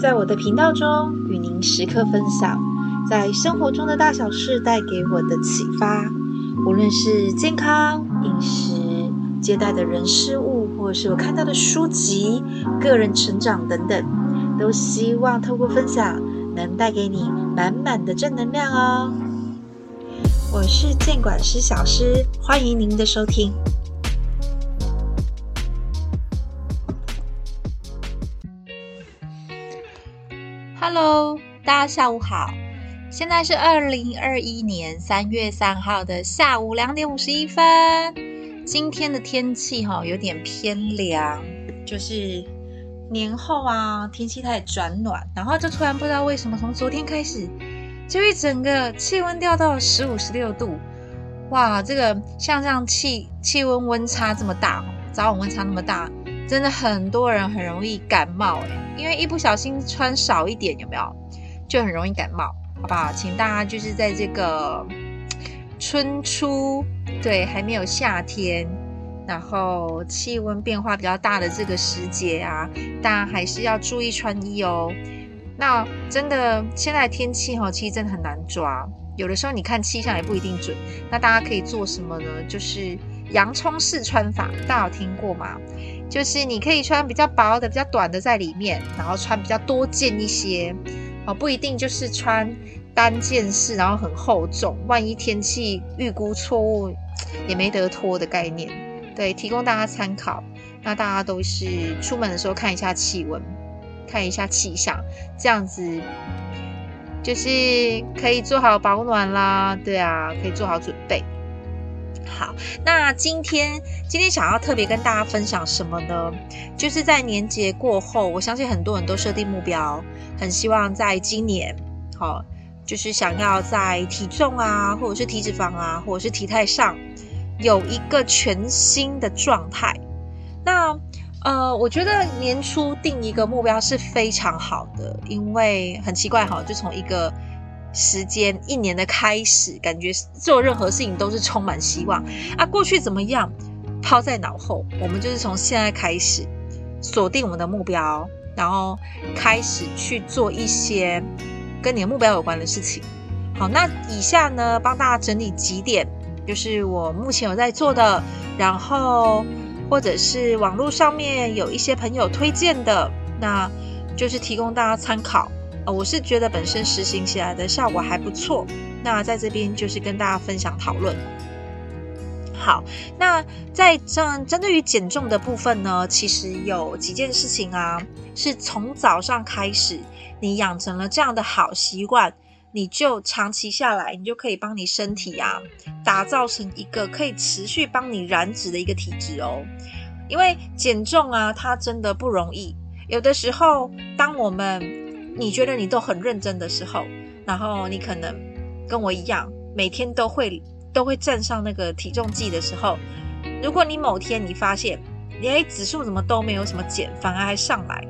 在我的频道中与您时刻分享，在生活中的大小事带给我的启发，无论是健康、饮食、接待的人事物，或者是我看到的书籍、个人成长等等，都希望透过分享能带给你满满的正能量哦。我是健管师小诗，欢迎您的收听。Hello，大家下午好，现在是二零二一年三月三号的下午两点五十一分。今天的天气哈有点偏凉，就是年后啊，天气开始转暖，然后就突然不知道为什么从昨天开始，就一整个气温掉到十五、十六度，哇，这个像这样气气温温差这么大，早晚温差那么大。真的很多人很容易感冒诶，因为一不小心穿少一点，有没有？就很容易感冒，好不好？请大家就是在这个春初，对，还没有夏天，然后气温变化比较大的这个时节啊，大家还是要注意穿衣哦。那真的现在天气哈，其实真的很难抓，有的时候你看气象也不一定准。那大家可以做什么呢？就是洋葱式穿法，大家有听过吗？就是你可以穿比较薄的、比较短的在里面，然后穿比较多件一些，哦，不一定就是穿单件式，然后很厚重，万一天气预估错误也没得脱的概念。对，提供大家参考。那大家都是出门的时候看一下气温，看一下气象，这样子就是可以做好保暖啦。对啊，可以做好准备。好，那今天今天想要特别跟大家分享什么呢？就是在年节过后，我相信很多人都设定目标，很希望在今年，好，就是想要在体重啊，或者是体脂肪啊，或者是体态上有一个全新的状态。那呃，我觉得年初定一个目标是非常好的，因为很奇怪哈，就从一个。时间一年的开始，感觉做任何事情都是充满希望啊！过去怎么样，抛在脑后，我们就是从现在开始锁定我们的目标，然后开始去做一些跟你的目标有关的事情。好，那以下呢，帮大家整理几点，就是我目前有在做的，然后或者是网络上面有一些朋友推荐的，那就是提供大家参考。我是觉得本身实行起来的效果还不错，那在这边就是跟大家分享讨论。好，那在这针对于减重的部分呢，其实有几件事情啊，是从早上开始，你养成了这样的好习惯，你就长期下来，你就可以帮你身体啊，打造成一个可以持续帮你燃脂的一个体质哦。因为减重啊，它真的不容易，有的时候当我们你觉得你都很认真的时候，然后你可能跟我一样，每天都会都会站上那个体重计的时候，如果你某天你发现，你诶指数怎么都没有什么减，反而还上来，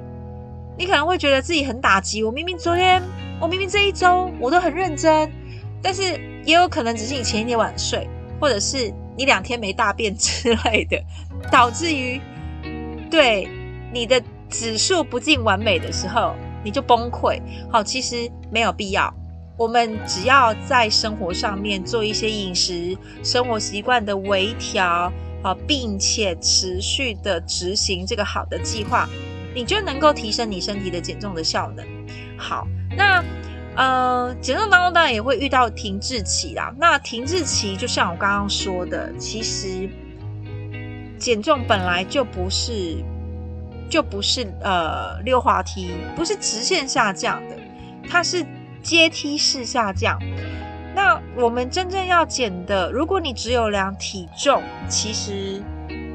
你可能会觉得自己很打击。我明明昨天，我明明这一周我都很认真，但是也有可能只是你前一天晚睡，或者是你两天没大便之类的，导致于对你的指数不尽完美的时候。你就崩溃，好，其实没有必要。我们只要在生活上面做一些饮食、生活习惯的微调，好，并且持续的执行这个好的计划，你就能够提升你身体的减重的效能。好，那呃，减重当中当然也会遇到停滞期啦。那停滞期就像我刚刚说的，其实减重本来就不是。就不是呃溜滑梯，不是直线下降的，它是阶梯式下降。那我们真正要减的，如果你只有量体重，其实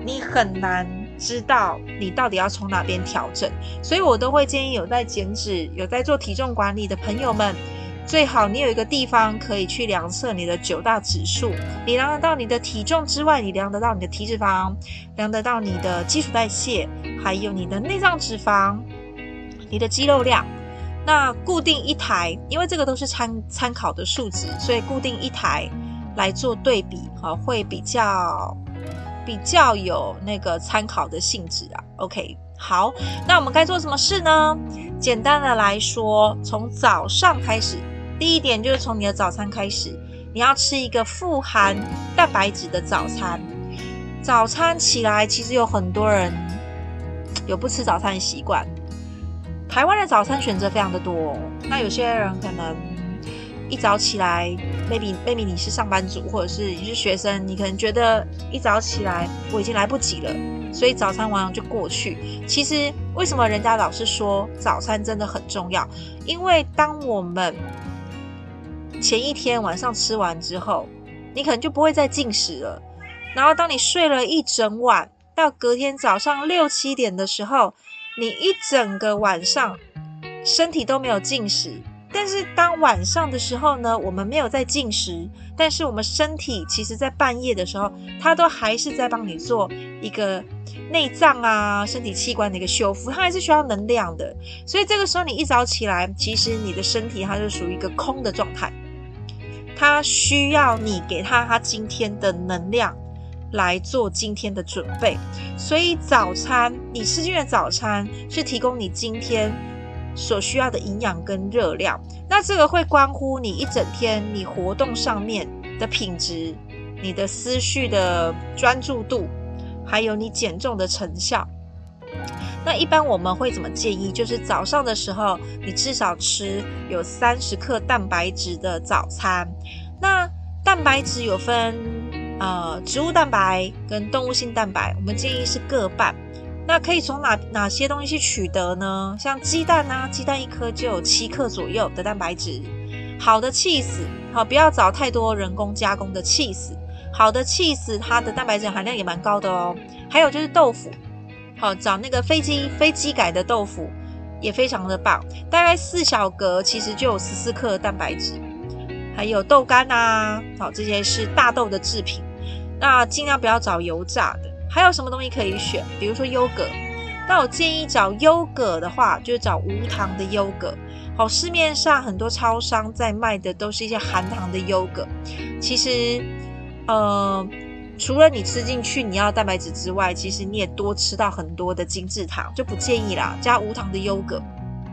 你很难知道你到底要从哪边调整。所以我都会建议有在减脂、有在做体重管理的朋友们。最好你有一个地方可以去量测你的九大指数，你量得到你的体重之外，你量得到你的体脂肪，量得到你的基础代谢，还有你的内脏脂肪，你的肌肉量。那固定一台，因为这个都是参参考的数值，所以固定一台来做对比，哈，会比较比较有那个参考的性质啊。OK，好，那我们该做什么事呢？简单的来说，从早上开始，第一点就是从你的早餐开始，你要吃一个富含蛋白质的早餐。早餐起来，其实有很多人有不吃早餐的习惯。台湾的早餐选择非常的多，那有些人可能一早起来，maybe maybe 你是上班族，或者是你是学生，你可能觉得一早起来我已经来不及了，所以早餐往往就过去。其实为什么人家老是说早餐真的很重要？因为当我们前一天晚上吃完之后，你可能就不会再进食了。然后当你睡了一整晚，到隔天早上六七点的时候，你一整个晚上身体都没有进食，但是当晚上的时候呢，我们没有在进食，但是我们身体其实在半夜的时候，它都还是在帮你做一个内脏啊、身体器官的一个修复，它还是需要能量的。所以这个时候你一早起来，其实你的身体它就属于一个空的状态，它需要你给它它今天的能量。来做今天的准备，所以早餐你吃进的早餐是提供你今天所需要的营养跟热量。那这个会关乎你一整天你活动上面的品质，你的思绪的专注度，还有你减重的成效。那一般我们会怎么建议？就是早上的时候，你至少吃有三十克蛋白质的早餐。那蛋白质有分。呃，植物蛋白跟动物性蛋白，我们建议是各半。那可以从哪哪些东西去取得呢？像鸡蛋啊，鸡蛋一颗就有七克左右的蛋白质。好的，cheese，好，不要找太多人工加工的 cheese。好的 cheese，，它的蛋白质含量也蛮高的哦。还有就是豆腐，好，找那个飞机飞机改的豆腐也非常的棒，大概四小格其实就有十四克的蛋白质。还有豆干啊，好，这些是大豆的制品。那尽量不要找油炸的，还有什么东西可以选？比如说优格。那我建议找优格的话，就找无糖的优格。好，市面上很多超商在卖的都是一些含糖的优格。其实，呃，除了你吃进去你要蛋白质之外，其实你也多吃到很多的精制糖，就不建议啦。加无糖的优格，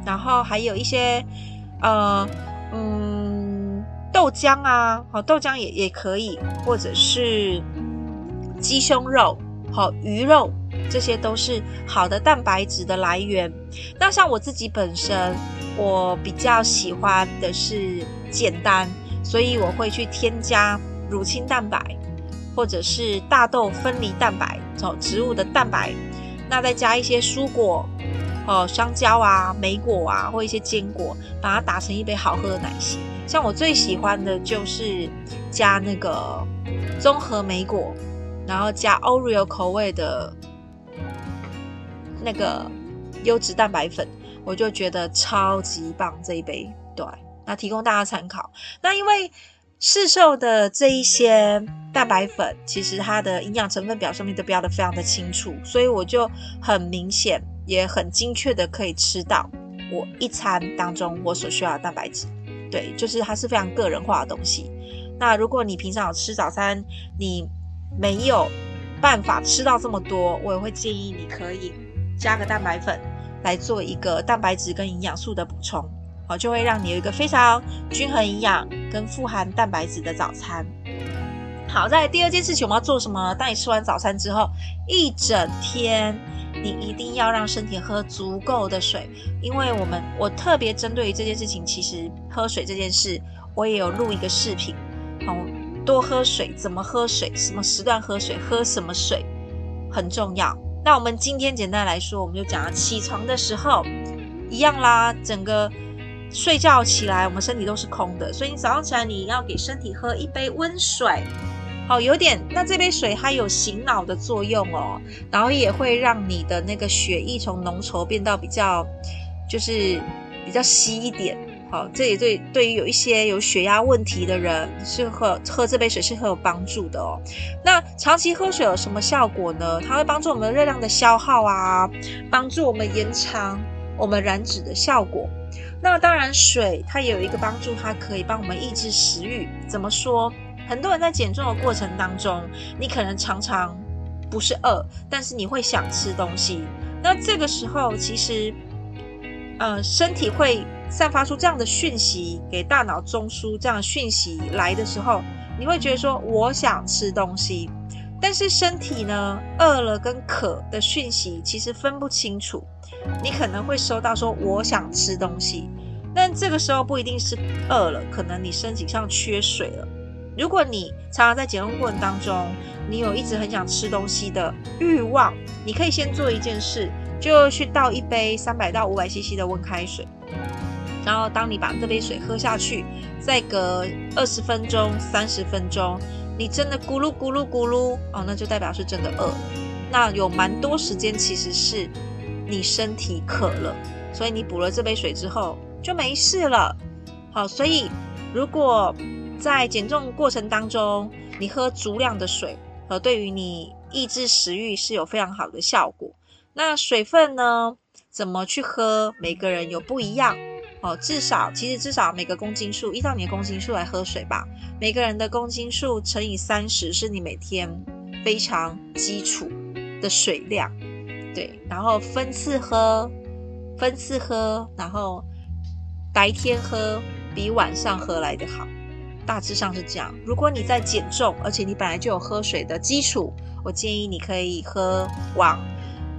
然后还有一些，呃，嗯，豆浆啊，好，豆浆也也可以，或者是。鸡胸肉、好鱼肉，这些都是好的蛋白质的来源。那像我自己本身，我比较喜欢的是简单，所以我会去添加乳清蛋白，或者是大豆分离蛋白，哦，植物的蛋白。那再加一些蔬果，哦，香蕉啊、莓果啊，或一些坚果，把它打成一杯好喝的奶昔。像我最喜欢的就是加那个综合莓果。然后加 Oreo 口味的那个优质蛋白粉，我就觉得超级棒这一杯。对，那提供大家参考。那因为市售的这一些蛋白粉，其实它的营养成分表上面都标的非常的清楚，所以我就很明显也很精确的可以吃到我一餐当中我所需要的蛋白质。对，就是它是非常个人化的东西。那如果你平常有吃早餐，你没有办法吃到这么多，我也会建议你可以加个蛋白粉来做一个蛋白质跟营养素的补充，好，就会让你有一个非常均衡营养跟富含蛋白质的早餐。好，在第二件事情我们要做什么？当你吃完早餐之后，一整天你一定要让身体喝足够的水，因为我们我特别针对于这件事情，其实喝水这件事，我也有录一个视频，好。多喝水，怎么喝水？什么时段喝水？喝什么水很重要。那我们今天简单来说，我们就讲了起床的时候一样啦。整个睡觉起来，我们身体都是空的，所以你早上起来你要给身体喝一杯温水。好，有点。那这杯水它有醒脑的作用哦，然后也会让你的那个血液从浓稠变到比较，就是比较稀一点。好，这也对对于有一些有血压问题的人，是喝喝这杯水是很有帮助的哦。那长期喝水有什么效果呢？它会帮助我们热量的消耗啊，帮助我们延长我们燃脂的效果。那当然，水它也有一个帮助，它可以帮我们抑制食欲。怎么说？很多人在减重的过程当中，你可能常常不是饿，但是你会想吃东西。那这个时候，其实。呃，身体会散发出这样的讯息给大脑中枢，这样讯息来的时候，你会觉得说我想吃东西，但是身体呢，饿了跟渴的讯息其实分不清楚，你可能会收到说我想吃东西，但这个时候不一定是饿了，可能你身体上缺水了。如果你常常在减重过程当中，你有一直很想吃东西的欲望，你可以先做一件事。就去倒一杯三百到五百 CC 的温开水，然后当你把这杯水喝下去，再隔二十分钟、三十分钟，你真的咕噜咕噜咕噜哦，那就代表是真的饿。那有蛮多时间其实是你身体渴了，所以你补了这杯水之后就没事了。好，所以如果在减重过程当中，你喝足量的水，和对于你抑制食欲是有非常好的效果。那水分呢？怎么去喝？每个人有不一样哦。至少，其实至少每个公斤数，依照你的公斤数来喝水吧。每个人的公斤数乘以三十，是你每天非常基础的水量。对，然后分次喝，分次喝，然后白天喝比晚上喝来得好。大致上是这样。如果你在减重，而且你本来就有喝水的基础，我建议你可以喝往。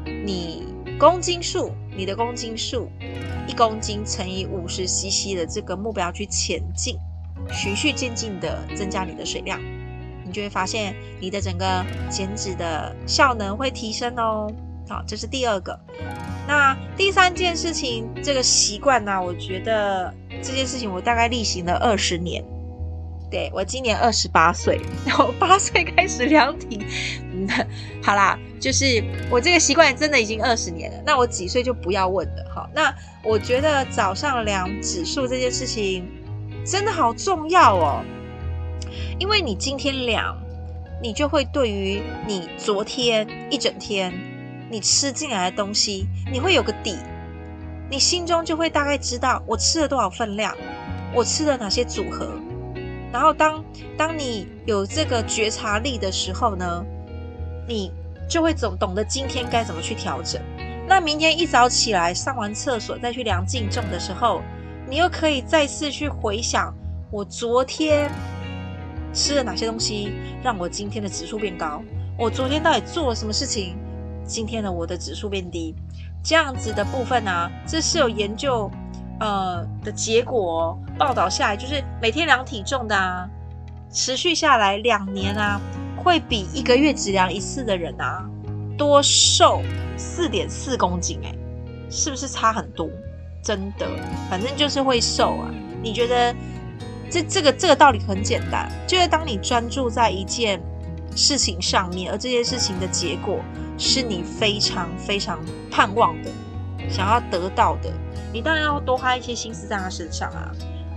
你公斤数，你的公斤数，一公斤乘以五十 CC 的这个目标去前进，循序渐进的增加你的水量，你就会发现你的整个减脂的效能会提升哦。好，这是第二个。那第三件事情，这个习惯呢，我觉得这件事情我大概例行了二十年。对，我今年二十八岁，然后八岁开始量体，好啦，就是我这个习惯真的已经二十年了。那我几岁就不要问了，好。那我觉得早上量指数这件事情真的好重要哦，因为你今天量，你就会对于你昨天一整天你吃进来的东西，你会有个底，你心中就会大概知道我吃了多少分量，我吃了哪些组合。然后当当你有这个觉察力的时候呢，你就会总懂得今天该怎么去调整。那明天一早起来上完厕所再去量净重的时候，你又可以再次去回想我昨天吃了哪些东西，让我今天的指数变高。我昨天到底做了什么事情，今天的我的指数变低？这样子的部分啊，这是有研究。呃的结果报道下来，就是每天量体重的啊，持续下来两年啊，会比一个月只量一次的人啊多瘦四点四公斤，哎，是不是差很多？真的，反正就是会瘦啊。你觉得这这个这个道理很简单，就是当你专注在一件事情上面，而这件事情的结果是你非常非常盼望的，想要得到的。你当然要多花一些心思在他身上啊，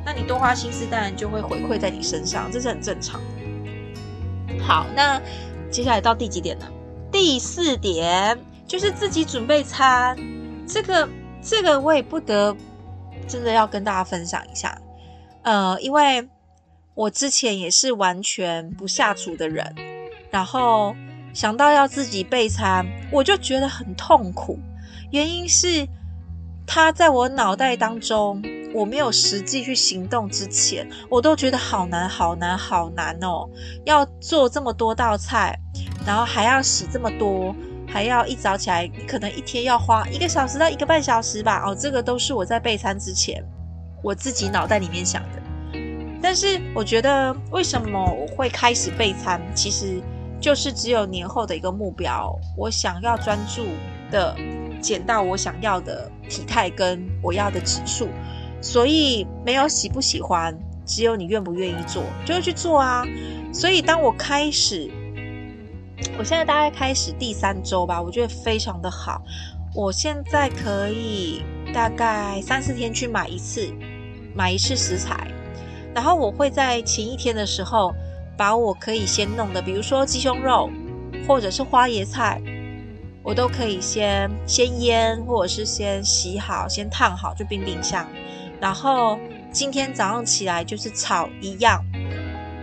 那你多花心思，当然就会回馈在你身上，这是很正常。好，那接下来到第几点呢？第四点就是自己准备餐。这个这个我也不得真的要跟大家分享一下，呃，因为我之前也是完全不下厨的人，然后想到要自己备餐，我就觉得很痛苦，原因是。他在我脑袋当中，我没有实际去行动之前，我都觉得好难、好难、好难哦！要做这么多道菜，然后还要洗这么多，还要一早起来，可能一天要花一个小时到一个半小时吧。哦，这个都是我在备餐之前，我自己脑袋里面想的。但是我觉得，为什么我会开始备餐？其实就是只有年后的一个目标，我想要专注的。减到我想要的体态跟我要的指数，所以没有喜不喜欢，只有你愿不愿意做，就会去做啊。所以当我开始，我现在大概开始第三周吧，我觉得非常的好。我现在可以大概三四天去买一次，买一次食材，然后我会在前一天的时候把我可以先弄的，比如说鸡胸肉或者是花椰菜。我都可以先先腌，或者是先洗好，先烫好，就冰冰箱。然后今天早上起来就是炒一样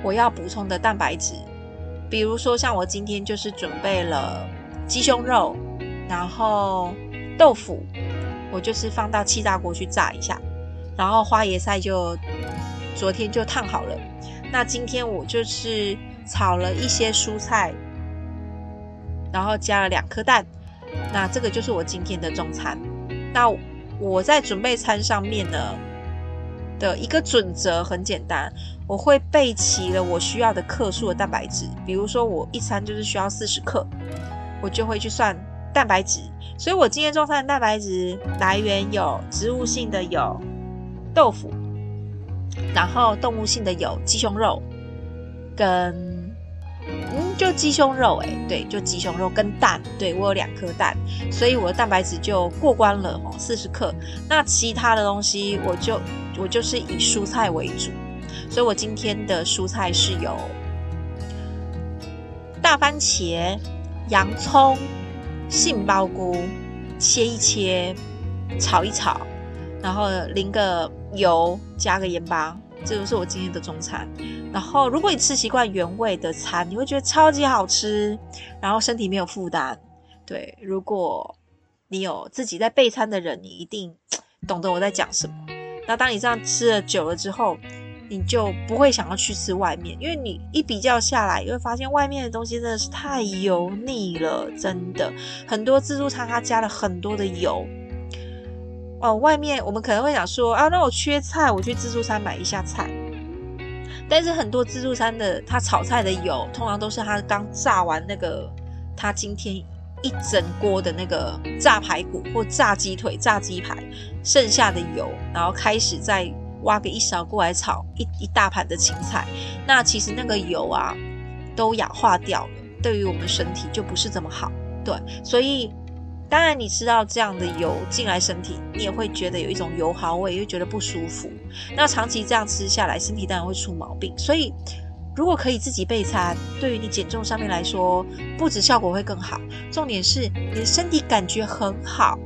我要补充的蛋白质，比如说像我今天就是准备了鸡胸肉，然后豆腐，我就是放到气炸锅去炸一下，然后花椰菜就昨天就烫好了。那今天我就是炒了一些蔬菜，然后加了两颗蛋。那这个就是我今天的中餐。那我在准备餐上面呢的一个准则很简单，我会备齐了我需要的克数的蛋白质。比如说我一餐就是需要四十克，我就会去算蛋白质。所以我今天中餐的蛋白质来源有植物性的有豆腐，然后动物性的有鸡胸肉跟。就鸡胸肉哎、对，就鸡胸肉跟蛋，对，我有两颗蛋，所以我的蛋白质就过关了哦，四十克。那其他的东西我就我就是以蔬菜为主，所以我今天的蔬菜是有大番茄、洋葱、杏鲍菇，切一切，炒一炒，然后淋个油，加个盐巴。这就是我今天的中餐。然后，如果你吃习惯原味的餐，你会觉得超级好吃，然后身体没有负担。对，如果你有自己在备餐的人，你一定懂得我在讲什么。那当你这样吃了久了之后，你就不会想要去吃外面，因为你一比较下来，你会发现外面的东西真的是太油腻了，真的。很多自助餐它加了很多的油。哦，外面我们可能会想说啊，那我缺菜，我去自助餐买一下菜。但是很多自助餐的他炒菜的油，通常都是他刚炸完那个，他今天一整锅的那个炸排骨或炸鸡腿、炸鸡排剩下的油，然后开始再挖个一勺过来炒一一大盘的青菜。那其实那个油啊，都氧化掉了，对于我们身体就不是这么好。对，所以。当然，你吃到这样的油进来身体，你也会觉得有一种油耗味，又觉得不舒服。那长期这样吃下来，身体当然会出毛病。所以，如果可以自己备餐，对于你减重上面来说，不止效果会更好，重点是你的身体感觉很好，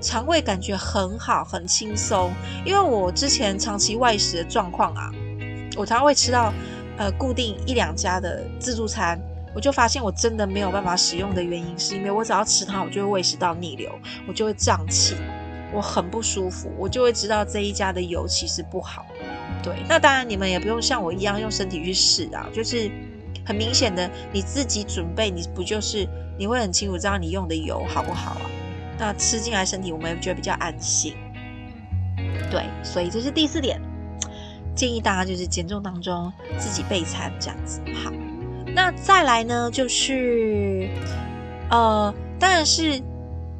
肠胃感觉很好，很轻松。因为我之前长期外食的状况啊，我常常会吃到呃固定一两家的自助餐。我就发现我真的没有办法使用的原因，是因为我只要吃它，我就会胃食道逆流，我就会胀气，我很不舒服，我就会知道这一家的油其实不好。对，那当然你们也不用像我一样用身体去试啊，就是很明显的你自己准备，你不就是你会很清楚知道你用的油好不好啊？那吃进来身体，我们也觉得比较安心。对，所以这是第四点，建议大家就是减重当中自己备餐这样子，好。那再来呢，就是，呃，当然是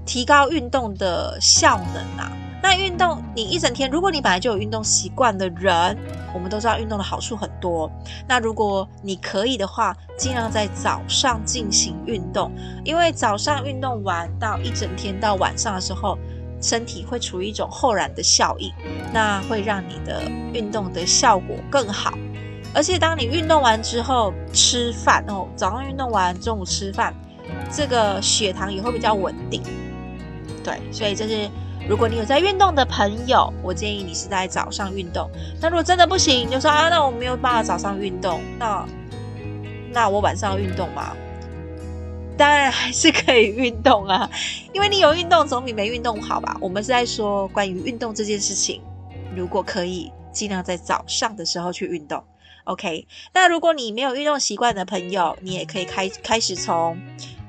提高运动的效能啊。那运动，你一整天，如果你本来就有运动习惯的人，我们都知道运动的好处很多。那如果你可以的话，尽量在早上进行运动，因为早上运动完到一整天到晚上的时候，身体会处于一种后燃的效应，那会让你的运动的效果更好。而且当你运动完之后吃饭哦，早上运动完，中午吃饭，这个血糖也会比较稳定。对，所以这是如果你有在运动的朋友，我建议你是在早上运动。那如果真的不行，你就说啊，那我没有办法早上运动，那那我晚上要运动吗？当然还是可以运动啊，因为你有运动总比没运动好吧？我们是在说关于运动这件事情，如果可以，尽量在早上的时候去运动。OK，那如果你没有运动习惯的朋友，你也可以开开始从，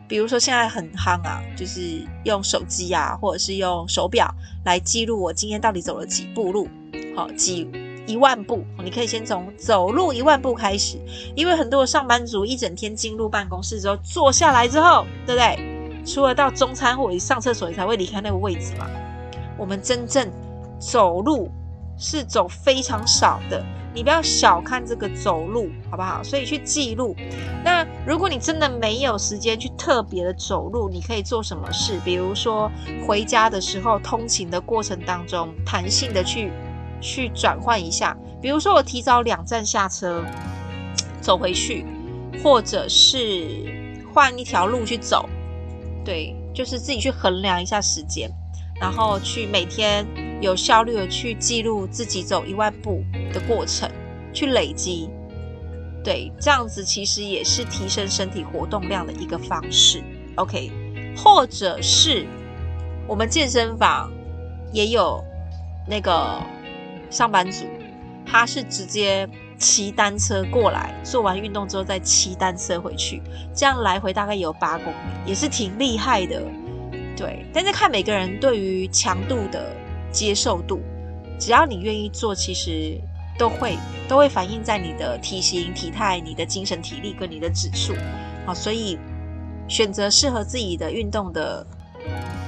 比如说现在很夯啊，就是用手机啊，或者是用手表来记录我今天到底走了几步路，好，几一万步，你可以先从走路一万步开始，因为很多上班族一整天进入办公室之后坐下来之后，对不对？除了到中餐或者上厕所，你才会离开那个位置嘛。我们真正走路是走非常少的。你不要小看这个走路，好不好？所以去记录。那如果你真的没有时间去特别的走路，你可以做什么事？比如说回家的时候，通勤的过程当中，弹性的去去转换一下。比如说我提早两站下车走回去，或者是换一条路去走。对，就是自己去衡量一下时间，然后去每天。有效率的去记录自己走一万步的过程，去累积，对，这样子其实也是提升身体活动量的一个方式。OK，或者是我们健身房也有那个上班族，他是直接骑单车过来，做完运动之后再骑单车回去，这样来回大概有八公里，也是挺厉害的。对，但是看每个人对于强度的接受度，只要你愿意做，其实都会都会反映在你的体型、体态、你的精神体力跟你的指数。好，所以选择适合自己的运动的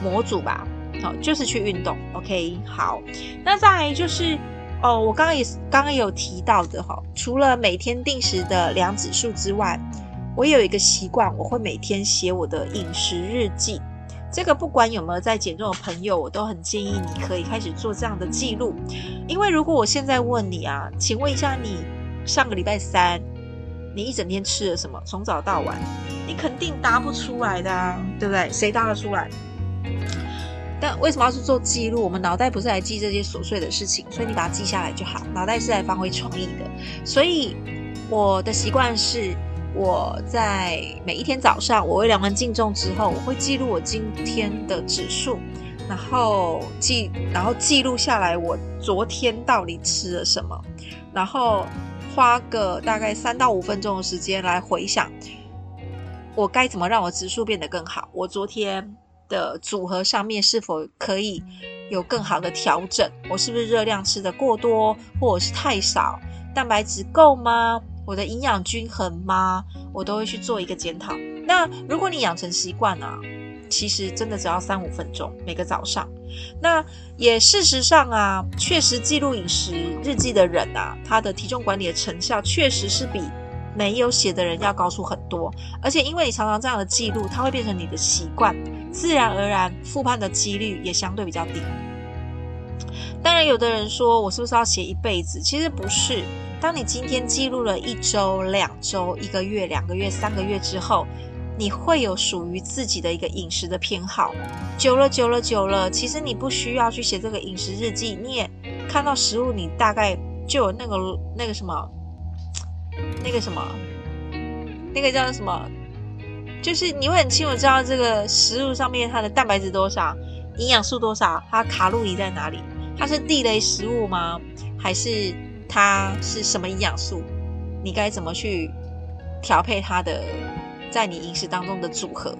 模组吧。好，就是去运动。OK，好，那再来就是哦，我刚刚也刚刚有提到的哈，除了每天定时的量指数之外，我有一个习惯，我会每天写我的饮食日记。这个不管有没有在减重的朋友，我都很建议你可以开始做这样的记录。因为如果我现在问你啊，请问一下你上个礼拜三你一整天吃了什么？从早到晚，你肯定答不出来的啊，对不对？谁答得出来？但为什么要去做记录？我们脑袋不是来记这些琐碎的事情，所以你把它记下来就好。脑袋是来发挥创意的，所以我的习惯是。我在每一天早上，我会量完净重之后，我会记录我今天的指数，然后记，然后记录下来我昨天到底吃了什么，然后花个大概三到五分钟的时间来回想，我该怎么让我指数变得更好，我昨天的组合上面是否可以有更好的调整，我是不是热量吃得过多，或者是太少，蛋白质够吗？我的营养均衡吗？我都会去做一个检讨。那如果你养成习惯啊，其实真的只要三五分钟，每个早上。那也事实上啊，确实记录饮食日记的人啊，他的体重管理的成效确实是比没有写的人要高出很多。而且因为你常常这样的记录，它会变成你的习惯，自然而然复胖的几率也相对比较低。当然，有的人说我是不是要写一辈子？其实不是。当你今天记录了一周、两周、一个月、两个月、三个月之后，你会有属于自己的一个饮食的偏好。久了、久了、久了，其实你不需要去写这个饮食日记，你也看到食物，你大概就有那个那个什么，那个什么，那个叫什么，就是你会很清楚知道这个食物上面它的蛋白质多少、营养素多少、它卡路里在哪里，它是地雷食物吗？还是？它是什么营养素？你该怎么去调配它的在你饮食当中的组合？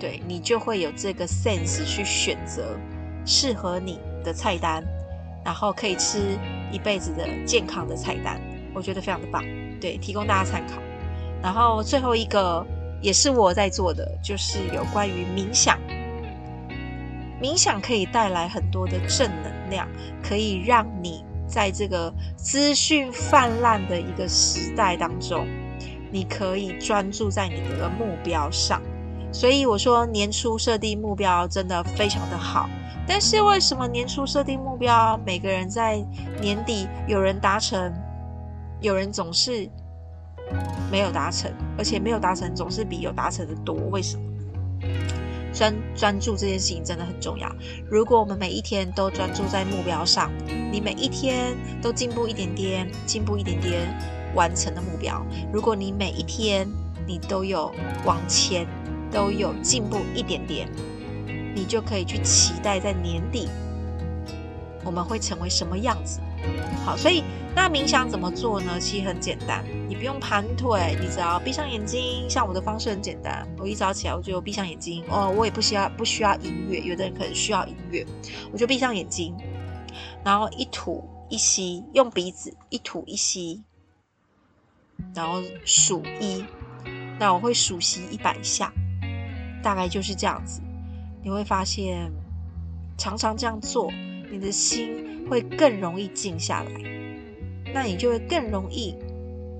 对，你就会有这个 sense 去选择适合你的菜单，然后可以吃一辈子的健康的菜单。我觉得非常的棒，对，提供大家参考。然后最后一个也是我在做的，就是有关于冥想。冥想可以带来很多的正能量，可以让你。在这个资讯泛滥的一个时代当中，你可以专注在你的目标上。所以我说，年初设定目标真的非常的好。但是为什么年初设定目标，每个人在年底有人达成，有人总是没有达成，而且没有达成总是比有达成的多？为什么？专专注这件事情真的很重要。如果我们每一天都专注在目标上，你每一天都进步一点点，进步一点点，完成的目标。如果你每一天你都有往前，都有进步一点点，你就可以去期待在年底我们会成为什么样子。好，所以那冥想怎么做呢？其实很简单，你不用盘腿，你只要闭上眼睛。像我的方式很简单，我一早起来我就闭上眼睛。哦，我也不需要不需要音乐，有的人可能需要音乐，我就闭上眼睛，然后一吐一吸，用鼻子一吐一吸，然后数一，那我会数吸一百下，大概就是这样子。你会发现，常常这样做，你的心。会更容易静下来，那你就会更容易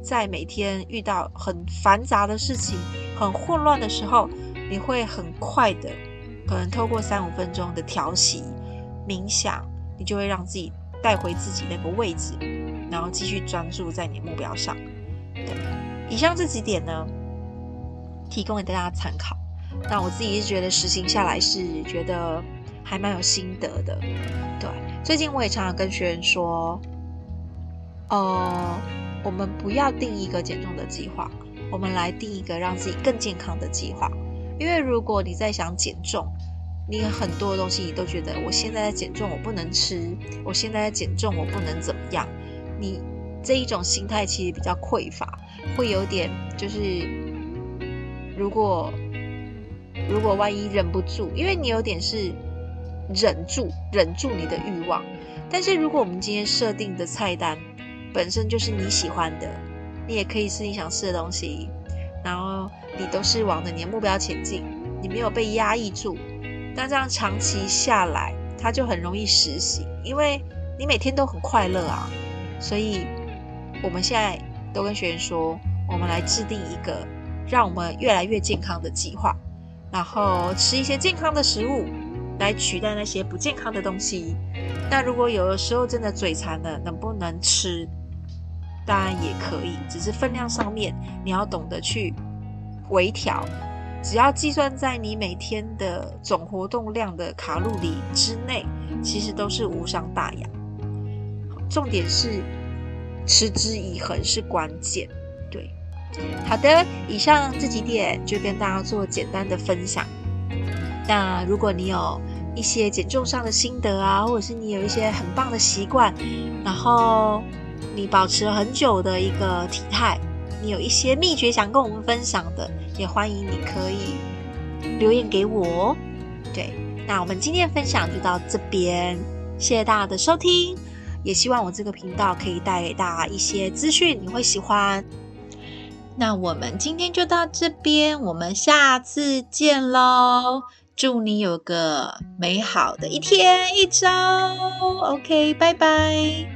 在每天遇到很繁杂的事情、很混乱的时候，你会很快的，可能透过三五分钟的调息、冥想，你就会让自己带回自己那个位置，然后继续专注在你的目标上。对，以上这几点呢，提供给大家参考。那我自己是觉得实行下来是觉得还蛮有心得的，对。最近我也常常跟学员说，呃，我们不要定一个减重的计划，我们来定一个让自己更健康的计划。因为如果你在想减重，你很多东西你都觉得我现在在减重，我不能吃；我现在在减重，我不能怎么样。你这一种心态其实比较匮乏，会有点就是，如果如果万一忍不住，因为你有点是忍住忍住你的欲望。但是如果我们今天设定的菜单本身就是你喜欢的，你也可以是你想吃的东西，然后你都是往着你的目标前进，你没有被压抑住。那这样长期下来，它就很容易实行，因为你每天都很快乐啊。所以，我们现在都跟学员说，我们来制定一个让我们越来越健康的计划，然后吃一些健康的食物，来取代那些不健康的东西。那如果有的时候真的嘴馋了，能不能吃？当然也可以，只是分量上面你要懂得去微调。只要计算在你每天的总活动量的卡路里之内，其实都是无伤大雅。重点是持之以恒是关键。对，好的，以上这几点就跟大家做简单的分享。那如果你有一些减重上的心得啊，或者是你有一些很棒的习惯，然后你保持了很久的一个体态，你有一些秘诀想跟我们分享的。也欢迎你可以留言给我。对，那我们今天的分享就到这边，谢谢大家的收听，也希望我这个频道可以带给大家一些资讯，你会喜欢。那我们今天就到这边，我们下次见喽！祝你有个美好的一天一周，OK，拜拜。